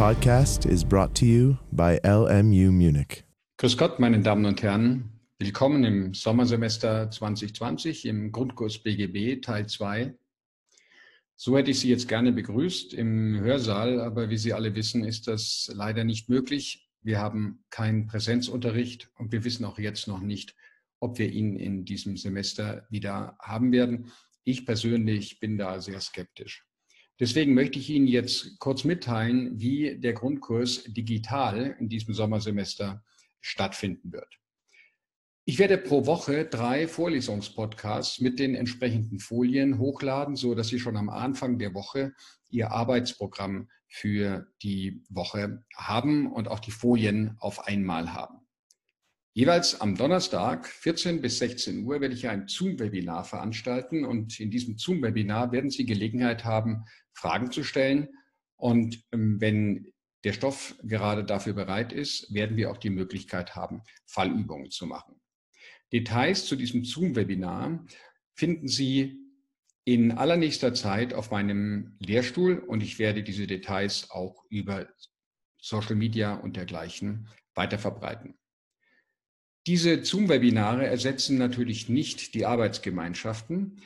podcast is brought to you by LMU Munich. Grüß Gott, meine Damen und Herren. Willkommen im Sommersemester 2020 im Grundkurs BGB Teil 2. So hätte ich Sie jetzt gerne begrüßt im Hörsaal, aber wie Sie alle wissen, ist das leider nicht möglich. Wir haben keinen Präsenzunterricht und wir wissen auch jetzt noch nicht, ob wir ihn in diesem Semester wieder haben werden. Ich persönlich bin da sehr skeptisch. Deswegen möchte ich Ihnen jetzt kurz mitteilen, wie der Grundkurs digital in diesem Sommersemester stattfinden wird. Ich werde pro Woche drei Vorlesungspodcasts mit den entsprechenden Folien hochladen, so dass Sie schon am Anfang der Woche Ihr Arbeitsprogramm für die Woche haben und auch die Folien auf einmal haben. Jeweils am Donnerstag, 14 bis 16 Uhr, werde ich ein Zoom-Webinar veranstalten und in diesem Zoom-Webinar werden Sie Gelegenheit haben, Fragen zu stellen. Und ähm, wenn der Stoff gerade dafür bereit ist, werden wir auch die Möglichkeit haben, Fallübungen zu machen. Details zu diesem Zoom-Webinar finden Sie in allernächster Zeit auf meinem Lehrstuhl und ich werde diese Details auch über Social Media und dergleichen weiter verbreiten. Diese Zoom-Webinare ersetzen natürlich nicht die Arbeitsgemeinschaften.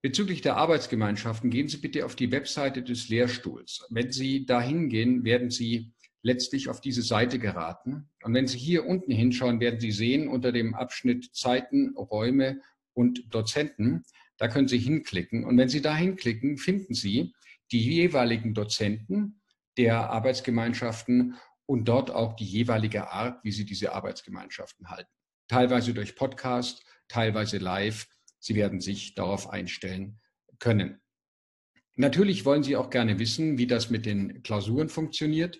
Bezüglich der Arbeitsgemeinschaften gehen Sie bitte auf die Webseite des Lehrstuhls. Wenn Sie dahin gehen, werden Sie letztlich auf diese Seite geraten. Und wenn Sie hier unten hinschauen, werden Sie sehen unter dem Abschnitt Zeiten, Räume und Dozenten, da können Sie hinklicken. Und wenn Sie da hinklicken, finden Sie die jeweiligen Dozenten der Arbeitsgemeinschaften und dort auch die jeweilige Art, wie Sie diese Arbeitsgemeinschaften halten teilweise durch Podcast, teilweise live. Sie werden sich darauf einstellen können. Natürlich wollen Sie auch gerne wissen, wie das mit den Klausuren funktioniert.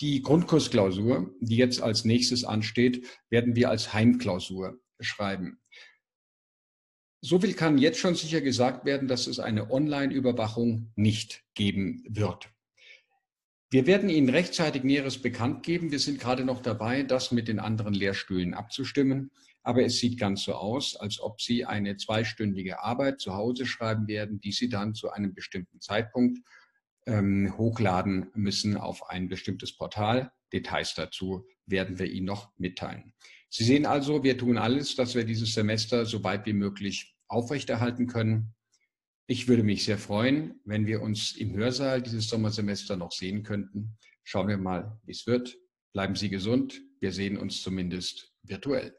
Die Grundkursklausur, die jetzt als nächstes ansteht, werden wir als Heimklausur schreiben. So viel kann jetzt schon sicher gesagt werden, dass es eine Online-Überwachung nicht geben wird. Wir werden Ihnen rechtzeitig Näheres bekannt geben. Wir sind gerade noch dabei, das mit den anderen Lehrstühlen abzustimmen. Aber es sieht ganz so aus, als ob Sie eine zweistündige Arbeit zu Hause schreiben werden, die Sie dann zu einem bestimmten Zeitpunkt ähm, hochladen müssen auf ein bestimmtes Portal. Details dazu werden wir Ihnen noch mitteilen. Sie sehen also, wir tun alles, dass wir dieses Semester so weit wie möglich aufrechterhalten können. Ich würde mich sehr freuen, wenn wir uns im Hörsaal dieses Sommersemester noch sehen könnten. Schauen wir mal, wie es wird. Bleiben Sie gesund. Wir sehen uns zumindest virtuell.